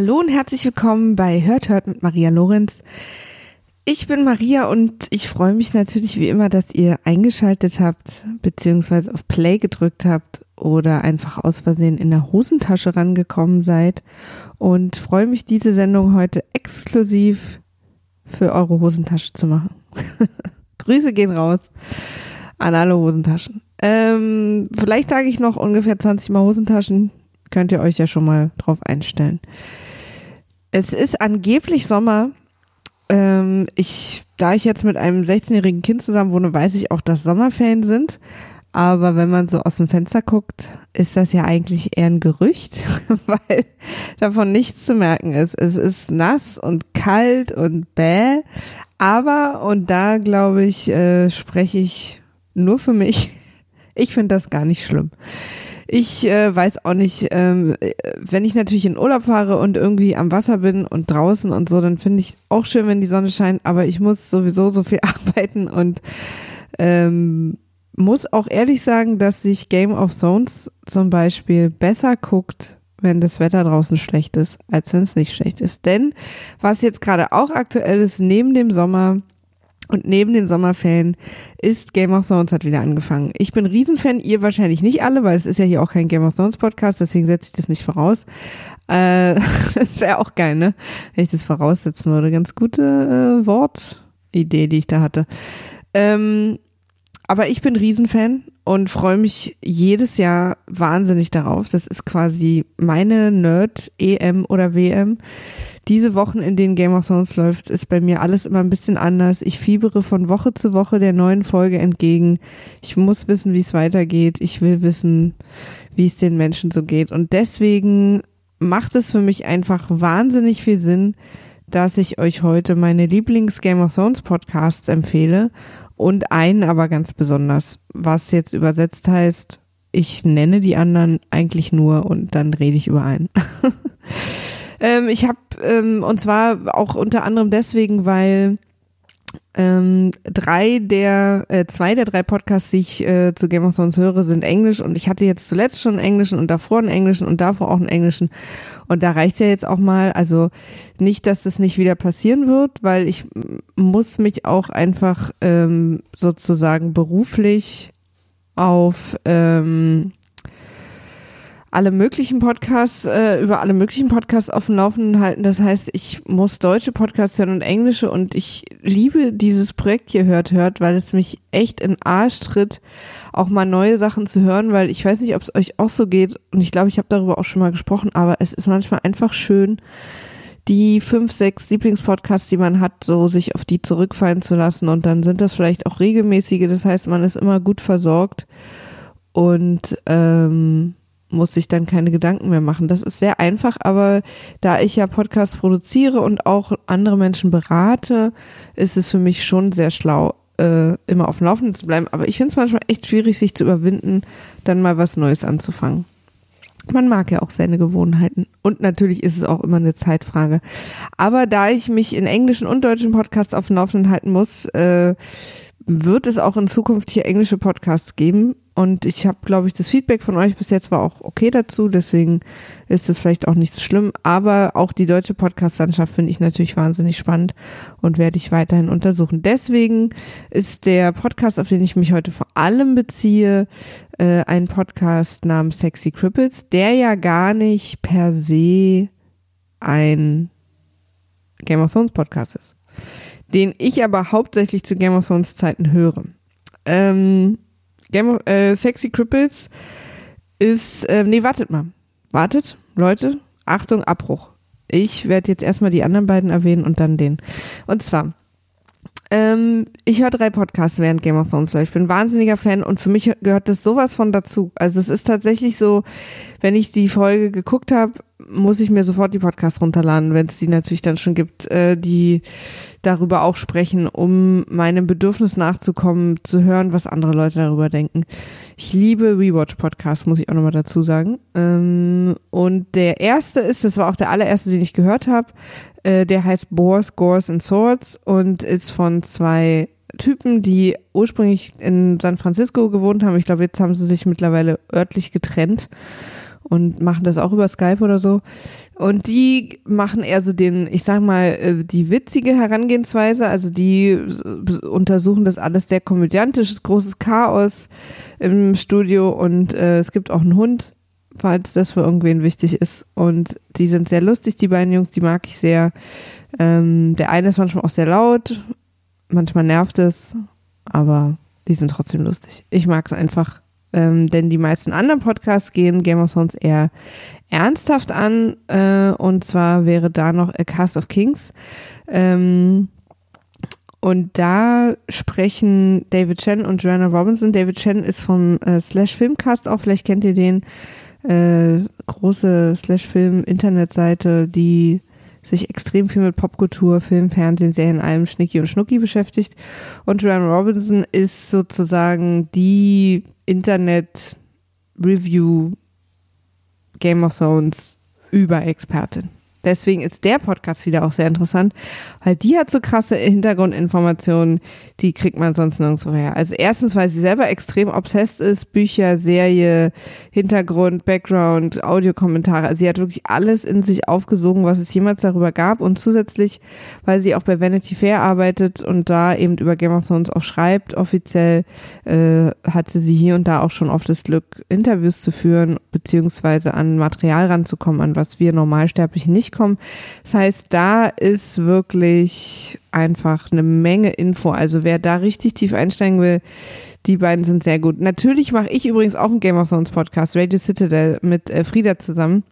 Hallo und herzlich willkommen bei Hört Hört mit Maria Lorenz. Ich bin Maria und ich freue mich natürlich wie immer, dass ihr eingeschaltet habt, beziehungsweise auf Play gedrückt habt oder einfach aus Versehen in der Hosentasche rangekommen seid und freue mich, diese Sendung heute exklusiv für eure Hosentasche zu machen. Grüße gehen raus an alle Hosentaschen. Ähm, vielleicht sage ich noch ungefähr 20 Mal Hosentaschen. Könnt ihr euch ja schon mal drauf einstellen. Es ist angeblich Sommer. Ähm, ich, da ich jetzt mit einem 16-jährigen Kind zusammen wohne, weiß ich auch, dass Sommerferien sind. Aber wenn man so aus dem Fenster guckt, ist das ja eigentlich eher ein Gerücht, weil davon nichts zu merken ist. Es ist nass und kalt und bäh. Aber, und da glaube ich, äh, spreche ich nur für mich, ich finde das gar nicht schlimm. Ich äh, weiß auch nicht, ähm, wenn ich natürlich in Urlaub fahre und irgendwie am Wasser bin und draußen und so, dann finde ich auch schön, wenn die Sonne scheint, aber ich muss sowieso so viel arbeiten und ähm, muss auch ehrlich sagen, dass sich Game of Thrones zum Beispiel besser guckt, wenn das Wetter draußen schlecht ist, als wenn es nicht schlecht ist. Denn was jetzt gerade auch aktuell ist, neben dem Sommer und neben den Sommerferien ist Game of Thrones hat wieder angefangen. Ich bin Riesenfan, ihr wahrscheinlich nicht alle, weil es ist ja hier auch kein Game of Thrones Podcast, deswegen setze ich das nicht voraus. Äh, das wäre auch geil, ne? Wenn ich das voraussetzen würde. Ganz gute äh, Wortidee, die ich da hatte. Ähm, aber ich bin Riesenfan und freue mich jedes Jahr wahnsinnig darauf. Das ist quasi meine Nerd-EM oder WM diese Wochen, in denen Game of Thrones läuft, ist bei mir alles immer ein bisschen anders. Ich fiebere von Woche zu Woche der neuen Folge entgegen. Ich muss wissen, wie es weitergeht. Ich will wissen, wie es den Menschen so geht. Und deswegen macht es für mich einfach wahnsinnig viel Sinn, dass ich euch heute meine Lieblings-Game of Thrones Podcasts empfehle und einen aber ganz besonders, was jetzt übersetzt heißt, ich nenne die anderen eigentlich nur und dann rede ich über einen. Ähm, ich habe, ähm, und zwar auch unter anderem deswegen, weil ähm, drei der, äh, zwei der drei Podcasts, die ich äh, zu Game of Thrones höre, sind Englisch. Und ich hatte jetzt zuletzt schon einen Englischen und davor einen Englischen und davor auch einen Englischen. Und da reicht's ja jetzt auch mal, also nicht, dass das nicht wieder passieren wird, weil ich muss mich auch einfach ähm, sozusagen beruflich auf ähm, alle möglichen Podcasts, äh, über alle möglichen Podcasts auf dem Laufenden halten. Das heißt, ich muss deutsche Podcasts hören und englische und ich liebe dieses Projekt hier hört, hört, weil es mich echt in Arsch tritt, auch mal neue Sachen zu hören, weil ich weiß nicht, ob es euch auch so geht und ich glaube, ich habe darüber auch schon mal gesprochen, aber es ist manchmal einfach schön, die fünf, sechs Lieblingspodcasts, die man hat, so sich auf die zurückfallen zu lassen und dann sind das vielleicht auch regelmäßige, das heißt, man ist immer gut versorgt und ähm, muss sich dann keine Gedanken mehr machen. Das ist sehr einfach, aber da ich ja Podcasts produziere und auch andere Menschen berate, ist es für mich schon sehr schlau, äh, immer auf dem Laufenden zu bleiben. Aber ich finde es manchmal echt schwierig, sich zu überwinden, dann mal was Neues anzufangen. Man mag ja auch seine Gewohnheiten. Und natürlich ist es auch immer eine Zeitfrage. Aber da ich mich in englischen und deutschen Podcasts auf dem Laufenden halten muss, äh, wird es auch in Zukunft hier englische Podcasts geben. Und ich habe, glaube ich, das Feedback von euch bis jetzt war auch okay dazu. Deswegen ist das vielleicht auch nicht so schlimm. Aber auch die deutsche Podcast-Landschaft finde ich natürlich wahnsinnig spannend und werde ich weiterhin untersuchen. Deswegen ist der Podcast, auf den ich mich heute vor allem beziehe, äh, ein Podcast namens Sexy Cripples, der ja gar nicht per se ein Game of Thrones Podcast ist. Den ich aber hauptsächlich zu Game of Thrones Zeiten höre. Ähm, Game of, äh, Sexy Cripples ist, äh, nee, wartet mal. Wartet, Leute. Achtung, Abbruch. Ich werde jetzt erstmal die anderen beiden erwähnen und dann den. Und zwar, ähm, ich höre drei Podcasts während Game of Thrones. Ich bin wahnsinniger Fan und für mich gehört das sowas von dazu. Also es ist tatsächlich so, wenn ich die Folge geguckt habe, muss ich mir sofort die Podcasts runterladen, wenn es die natürlich dann schon gibt, äh, die darüber auch sprechen, um meinem Bedürfnis nachzukommen, zu hören, was andere Leute darüber denken. Ich liebe Rewatch-Podcasts, muss ich auch nochmal dazu sagen. Ähm, und der erste ist, das war auch der allererste, den ich gehört habe, äh, der heißt Boars, Gores and Swords und ist von zwei Typen, die ursprünglich in San Francisco gewohnt haben. Ich glaube, jetzt haben sie sich mittlerweile örtlich getrennt und machen das auch über Skype oder so. Und die machen eher so den, ich sag mal, äh, die witzige Herangehensweise. Also die äh, untersuchen das alles sehr komödiantisch, großes Chaos im Studio und äh, es gibt auch einen Hund, falls das für irgendwen wichtig ist. Und die sind sehr lustig, die beiden Jungs, die mag ich sehr. Ähm, der eine ist manchmal auch sehr laut, manchmal nervt es, aber die sind trotzdem lustig. Ich mag es einfach ähm, denn die meisten anderen Podcasts gehen Game of Thrones eher ernsthaft an. Äh, und zwar wäre da noch A Cast of Kings. Ähm, und da sprechen David Chen und Joanna Robinson. David Chen ist vom äh, Slash Filmcast auch, vielleicht kennt ihr den. Äh, große Slash Film Internetseite, die sich extrem viel mit Popkultur, Film, Fernsehen, Serien, allem Schnicki und Schnucki beschäftigt. Und Joanna Robinson ist sozusagen die Internet-Review Game of Thrones Überexpertin. Deswegen ist der Podcast wieder auch sehr interessant, weil die hat so krasse Hintergrundinformationen, die kriegt man sonst nirgendwo her. Also erstens, weil sie selber extrem obsessed ist, Bücher, Serie, Hintergrund, Background, Audiokommentare. Also sie hat wirklich alles in sich aufgesogen, was es jemals darüber gab. Und zusätzlich, weil sie auch bei Vanity Fair arbeitet und da eben über Game of Thrones auch schreibt, offiziell äh, hatte sie hier und da auch schon oft das Glück, Interviews zu führen, beziehungsweise an Material ranzukommen, an was wir Normalsterblichen nicht durchkommen. Das heißt, da ist wirklich einfach eine Menge Info. Also wer da richtig tief einsteigen will, die beiden sind sehr gut. Natürlich mache ich übrigens auch einen Game of Thrones Podcast, Radio Citadel, mit äh, Frieda zusammen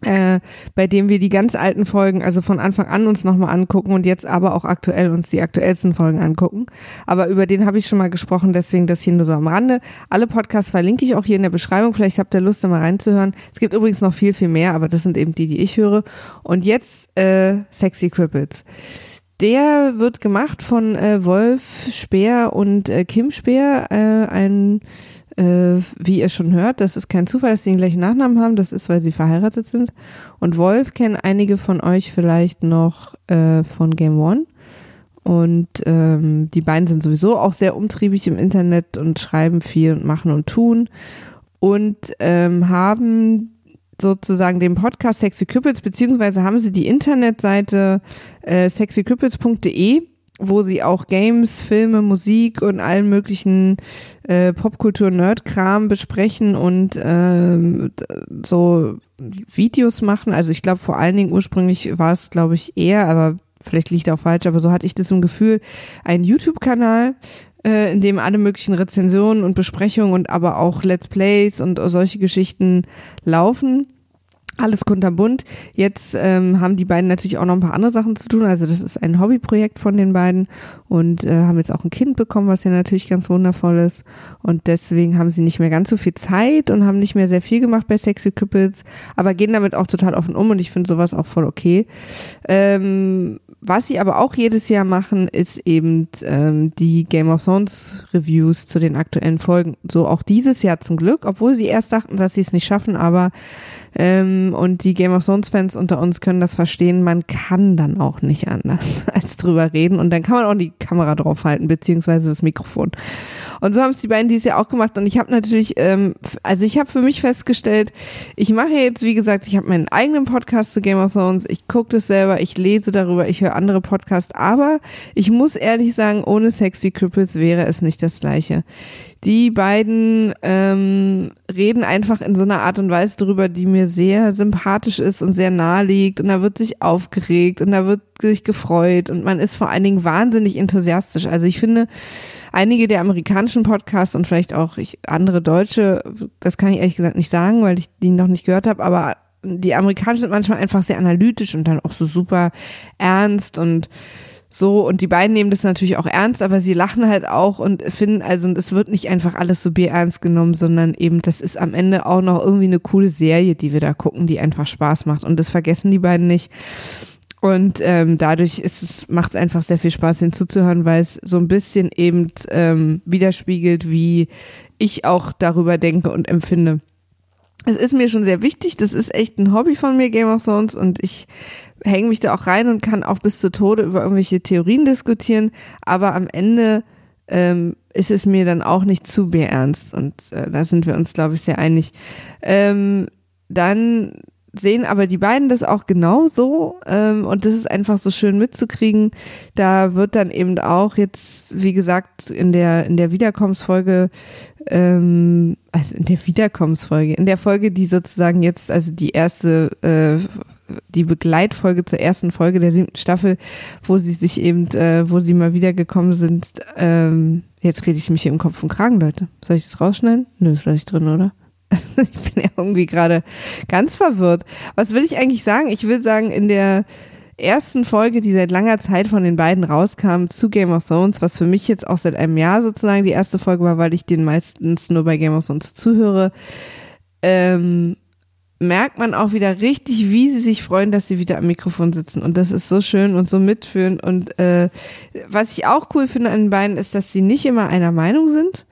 äh, bei dem wir die ganz alten Folgen, also von Anfang an uns nochmal angucken und jetzt aber auch aktuell uns die aktuellsten Folgen angucken. Aber über den habe ich schon mal gesprochen, deswegen das hier nur so am Rande. Alle Podcasts verlinke ich auch hier in der Beschreibung. Vielleicht habt ihr Lust, da mal reinzuhören. Es gibt übrigens noch viel, viel mehr, aber das sind eben die, die ich höre. Und jetzt äh, Sexy Cripples. Der wird gemacht von äh, Wolf Speer und äh, Kim Speer, äh, ein äh, wie ihr schon hört, das ist kein Zufall, dass sie den gleichen Nachnamen haben, das ist, weil sie verheiratet sind. Und Wolf kennen einige von euch vielleicht noch äh, von Game One. Und ähm, die beiden sind sowieso auch sehr umtriebig im Internet und schreiben viel und machen und tun. Und ähm, haben sozusagen den Podcast Sexy Cripples, beziehungsweise haben sie die Internetseite äh, sexycripples.de wo sie auch Games, Filme, Musik und allen möglichen äh, Popkultur-Nerd-Kram besprechen und ähm, so Videos machen. Also ich glaube vor allen Dingen ursprünglich war es, glaube ich, eher, aber vielleicht liegt auch falsch, aber so hatte ich das im Gefühl, ein YouTube-Kanal, äh, in dem alle möglichen Rezensionen und Besprechungen und aber auch Let's Plays und solche Geschichten laufen. Alles kunterbunt. Jetzt ähm, haben die beiden natürlich auch noch ein paar andere Sachen zu tun. Also das ist ein Hobbyprojekt von den beiden und äh, haben jetzt auch ein Kind bekommen, was ja natürlich ganz wundervoll ist. Und deswegen haben sie nicht mehr ganz so viel Zeit und haben nicht mehr sehr viel gemacht bei Sexy Couples, aber gehen damit auch total offen um und ich finde sowas auch voll okay. Ähm, was sie aber auch jedes Jahr machen, ist eben ähm, die Game of Thrones Reviews zu den aktuellen Folgen. So auch dieses Jahr zum Glück, obwohl sie erst dachten, dass sie es nicht schaffen, aber ähm, und die Game of Thrones Fans unter uns können das verstehen. Man kann dann auch nicht anders als drüber reden und dann kann man auch die Kamera draufhalten beziehungsweise das Mikrofon. Und so haben es die beiden dieses Jahr auch gemacht und ich habe natürlich, ähm, also ich habe für mich festgestellt, ich mache jetzt, wie gesagt, ich habe meinen eigenen Podcast zu Game of Thrones, ich gucke das selber, ich lese darüber, ich höre andere Podcasts, aber ich muss ehrlich sagen, ohne Sexy Cripples wäre es nicht das gleiche. Die beiden ähm, reden einfach in so einer Art und Weise drüber, die mir sehr sympathisch ist und sehr nahe liegt. Und da wird sich aufgeregt und da wird sich gefreut und man ist vor allen Dingen wahnsinnig enthusiastisch. Also ich finde, einige der amerikanischen Podcasts und vielleicht auch ich, andere deutsche, das kann ich ehrlich gesagt nicht sagen, weil ich die noch nicht gehört habe, aber die amerikanischen sind manchmal einfach sehr analytisch und dann auch so super ernst und so, und die beiden nehmen das natürlich auch ernst, aber sie lachen halt auch und finden, also, und es wird nicht einfach alles so bierernst genommen, sondern eben, das ist am Ende auch noch irgendwie eine coole Serie, die wir da gucken, die einfach Spaß macht. Und das vergessen die beiden nicht. Und ähm, dadurch ist es, macht es einfach sehr viel Spaß hinzuzuhören, weil es so ein bisschen eben ähm, widerspiegelt, wie ich auch darüber denke und empfinde. Es ist mir schon sehr wichtig, das ist echt ein Hobby von mir, Game of Thrones, und ich hänge mich da auch rein und kann auch bis zu Tode über irgendwelche Theorien diskutieren, aber am Ende ähm, ist es mir dann auch nicht zu beernst und äh, da sind wir uns, glaube ich, sehr einig. Ähm, dann sehen aber die beiden das auch genauso ähm, und das ist einfach so schön mitzukriegen. Da wird dann eben auch jetzt, wie gesagt, in der in der Wiederkommensfolge, ähm, also in der Wiederkommensfolge, in der Folge, die sozusagen jetzt, also die erste äh, die Begleitfolge zur ersten Folge der siebten Staffel, wo sie sich eben, äh, wo sie mal wiedergekommen sind. Ähm, jetzt rede ich mich hier im Kopf und Kragen, Leute. Soll ich das rausschneiden? Nö, ist gleich drin, oder? ich bin ja irgendwie gerade ganz verwirrt. Was will ich eigentlich sagen? Ich will sagen, in der ersten Folge, die seit langer Zeit von den beiden rauskam, zu Game of Thrones, was für mich jetzt auch seit einem Jahr sozusagen die erste Folge war, weil ich den meistens nur bei Game of Thrones zuhöre, ähm, merkt man auch wieder richtig, wie sie sich freuen, dass sie wieder am Mikrofon sitzen. Und das ist so schön und so mitfühlend. Und äh, was ich auch cool finde an den beiden, ist, dass sie nicht immer einer Meinung sind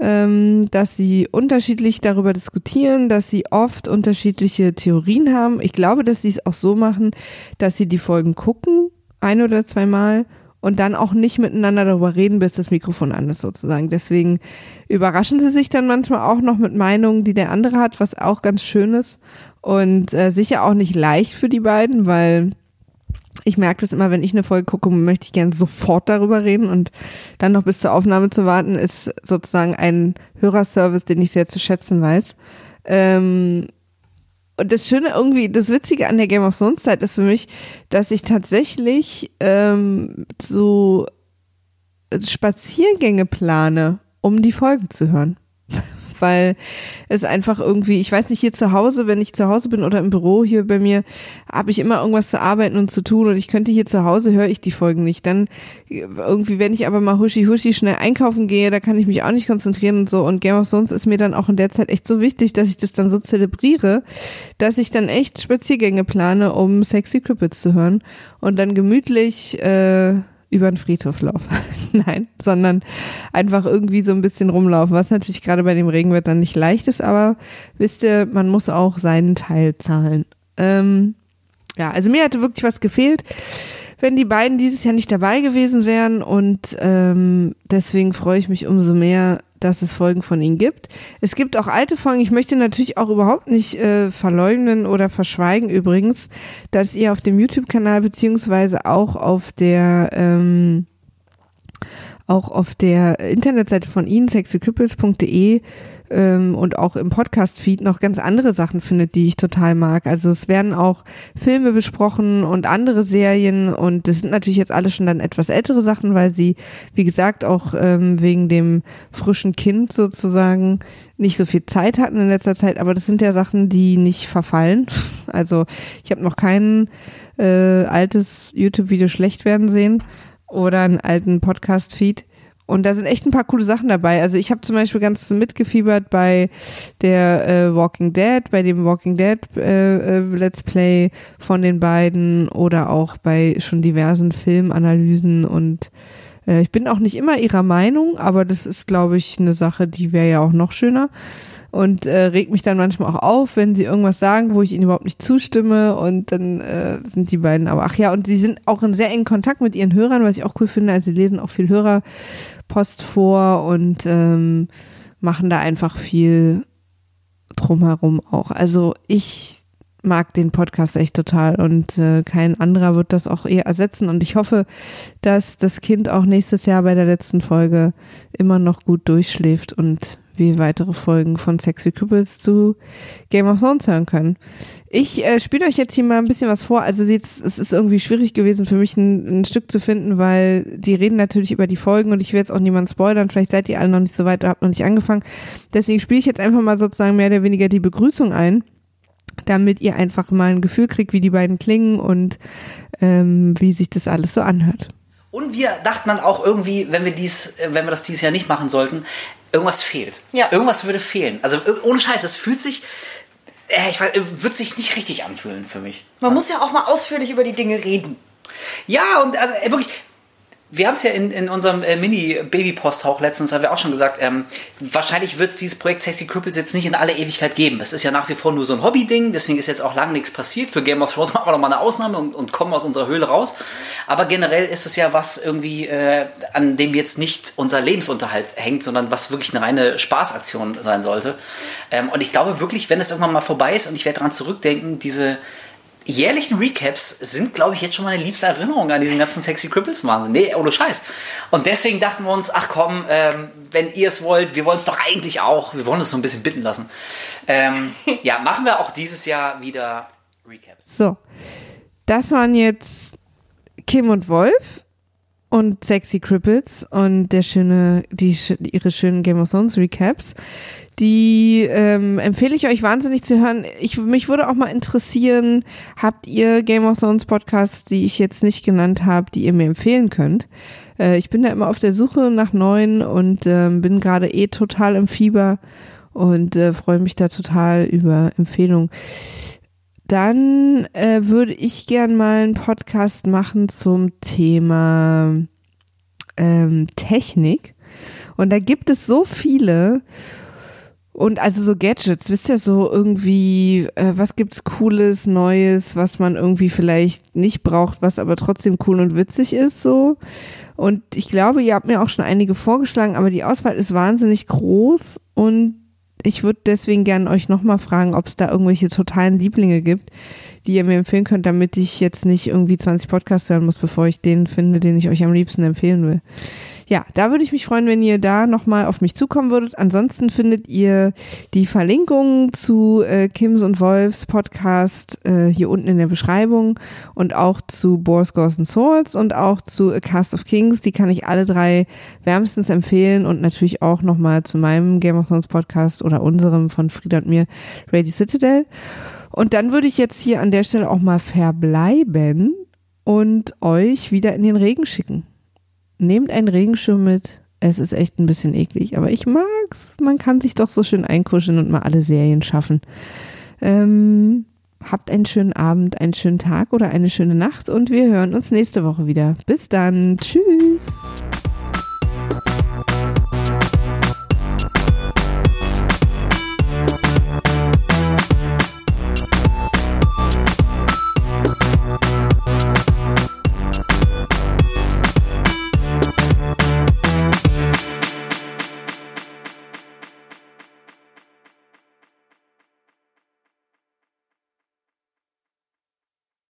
ähm, dass sie unterschiedlich darüber diskutieren, dass sie oft unterschiedliche Theorien haben. Ich glaube, dass sie es auch so machen, dass sie die Folgen gucken, ein oder zweimal und dann auch nicht miteinander darüber reden, bis das Mikrofon an ist sozusagen. Deswegen überraschen sie sich dann manchmal auch noch mit Meinungen, die der andere hat, was auch ganz schön ist und äh, sicher auch nicht leicht für die beiden, weil ich merke das immer, wenn ich eine Folge gucke, möchte ich gerne sofort darüber reden und dann noch bis zur Aufnahme zu warten, ist sozusagen ein Hörerservice, den ich sehr zu schätzen weiß. Ähm, und das Schöne irgendwie, das Witzige an der Game of Thrones Zeit ist für mich, dass ich tatsächlich ähm, so Spaziergänge plane, um die Folgen zu hören weil es einfach irgendwie, ich weiß nicht, hier zu Hause, wenn ich zu Hause bin oder im Büro hier bei mir, habe ich immer irgendwas zu arbeiten und zu tun und ich könnte hier zu Hause, höre ich die Folgen nicht. Dann irgendwie, wenn ich aber mal huschi huschi schnell einkaufen gehe, da kann ich mich auch nicht konzentrieren und so und Game of Thrones ist mir dann auch in der Zeit echt so wichtig, dass ich das dann so zelebriere, dass ich dann echt Spaziergänge plane, um Sexy Crippets zu hören und dann gemütlich äh, über den Friedhof laufe. Nein, sondern einfach irgendwie so ein bisschen rumlaufen, was natürlich gerade bei dem Regenwetter nicht leicht ist, aber wisst ihr, man muss auch seinen Teil zahlen. Ähm, ja, also mir hatte wirklich was gefehlt, wenn die beiden dieses Jahr nicht dabei gewesen wären und ähm, deswegen freue ich mich umso mehr, dass es Folgen von ihnen gibt. Es gibt auch alte Folgen. Ich möchte natürlich auch überhaupt nicht äh, verleugnen oder verschweigen übrigens, dass ihr auf dem YouTube-Kanal beziehungsweise auch auf der ähm, auch auf der Internetseite von ihnen, sexycripples.de ähm, und auch im Podcast-Feed noch ganz andere Sachen findet, die ich total mag. Also es werden auch Filme besprochen und andere Serien und das sind natürlich jetzt alle schon dann etwas ältere Sachen, weil sie, wie gesagt, auch ähm, wegen dem frischen Kind sozusagen nicht so viel Zeit hatten in letzter Zeit, aber das sind ja Sachen, die nicht verfallen. Also ich habe noch kein äh, altes YouTube-Video schlecht werden sehen oder einen alten Podcast-Feed. Und da sind echt ein paar coole Sachen dabei. Also ich habe zum Beispiel ganz mitgefiebert bei der äh, Walking Dead, bei dem Walking Dead äh, äh, Let's Play von den beiden oder auch bei schon diversen Filmanalysen und äh, ich bin auch nicht immer ihrer Meinung, aber das ist, glaube ich, eine Sache, die wäre ja auch noch schöner und äh, regt mich dann manchmal auch auf, wenn sie irgendwas sagen, wo ich ihnen überhaupt nicht zustimme und dann äh, sind die beiden aber, ach ja, und sie sind auch in sehr engen Kontakt mit ihren Hörern, was ich auch cool finde, also sie lesen auch viel Hörerpost vor und ähm, machen da einfach viel drumherum auch. Also ich mag den Podcast echt total und äh, kein anderer wird das auch eher ersetzen und ich hoffe, dass das Kind auch nächstes Jahr bei der letzten Folge immer noch gut durchschläft und wir weitere Folgen von Sexy Cripples zu Game of Thrones hören können. Ich äh, spiele euch jetzt hier mal ein bisschen was vor. Also jetzt, es ist irgendwie schwierig gewesen für mich ein, ein, Stück zu finden, weil die reden natürlich über die Folgen und ich will jetzt auch niemanden spoilern. Vielleicht seid ihr alle noch nicht so weit, habt noch nicht angefangen. Deswegen spiele ich jetzt einfach mal sozusagen mehr oder weniger die Begrüßung ein damit ihr einfach mal ein Gefühl kriegt, wie die beiden klingen und ähm, wie sich das alles so anhört. Und wir dachten dann auch irgendwie, wenn wir dies, äh, wenn wir das dieses Jahr nicht machen sollten, irgendwas fehlt. Ja. Irgendwas würde fehlen. Also ohne Scheiß, es fühlt sich, äh, ich weiß, wird sich nicht richtig anfühlen für mich. Man muss ja auch mal ausführlich über die Dinge reden. Ja, und also wirklich, wir haben es ja in, in unserem äh, Mini-Baby-Post-Hauch letztens, haben wir auch schon gesagt, ähm, wahrscheinlich wird es dieses Projekt Sexy Cripples jetzt nicht in aller Ewigkeit geben. Es ist ja nach wie vor nur so ein Hobby-Ding, deswegen ist jetzt auch lange nichts passiert. Für Game of Thrones machen wir noch mal eine Ausnahme und, und kommen aus unserer Höhle raus. Aber generell ist es ja was irgendwie, äh, an dem jetzt nicht unser Lebensunterhalt hängt, sondern was wirklich eine reine Spaßaktion sein sollte. Ähm, und ich glaube wirklich, wenn es irgendwann mal vorbei ist und ich werde daran zurückdenken, diese jährlichen Recaps sind, glaube ich, jetzt schon meine liebste Erinnerung an diesen ganzen Sexy Cripples Wahnsinn. Nee, ohne Scheiß. Und deswegen dachten wir uns, ach komm, ähm, wenn ihr es wollt, wir wollen es doch eigentlich auch, wir wollen uns so ein bisschen bitten lassen. Ähm, ja, machen wir auch dieses Jahr wieder Recaps. So, das waren jetzt Kim und Wolf und Sexy Cripples und der schöne, die, ihre schönen Game of Thrones Recaps. Die ähm, empfehle ich euch wahnsinnig zu hören. Ich, mich würde auch mal interessieren, habt ihr Game of Thrones Podcasts, die ich jetzt nicht genannt habe, die ihr mir empfehlen könnt? Äh, ich bin da immer auf der Suche nach neuen und äh, bin gerade eh total im Fieber und äh, freue mich da total über Empfehlungen. Dann äh, würde ich gern mal einen Podcast machen zum Thema ähm, Technik. Und da gibt es so viele und also so Gadgets, wisst ihr, so irgendwie, äh, was gibt's Cooles, Neues, was man irgendwie vielleicht nicht braucht, was aber trotzdem cool und witzig ist, so. Und ich glaube, ihr habt mir auch schon einige vorgeschlagen, aber die Auswahl ist wahnsinnig groß und ich würde deswegen gerne euch nochmal fragen, ob es da irgendwelche totalen Lieblinge gibt, die ihr mir empfehlen könnt, damit ich jetzt nicht irgendwie 20 Podcasts hören muss, bevor ich den finde, den ich euch am liebsten empfehlen will ja, da würde ich mich freuen, wenn ihr da nochmal auf mich zukommen würdet. Ansonsten findet ihr die Verlinkungen zu äh, Kims und Wolfs Podcast äh, hier unten in der Beschreibung und auch zu Ghosts and Swords und auch zu A Cast of Kings. Die kann ich alle drei wärmstens empfehlen und natürlich auch nochmal zu meinem Game of Thrones Podcast oder unserem von Frieda und mir, Radio Citadel. Und dann würde ich jetzt hier an der Stelle auch mal verbleiben und euch wieder in den Regen schicken nehmt einen Regenschirm mit. Es ist echt ein bisschen eklig, aber ich mag's. Man kann sich doch so schön einkuscheln und mal alle Serien schaffen. Ähm, habt einen schönen Abend, einen schönen Tag oder eine schöne Nacht und wir hören uns nächste Woche wieder. Bis dann. Tschüss.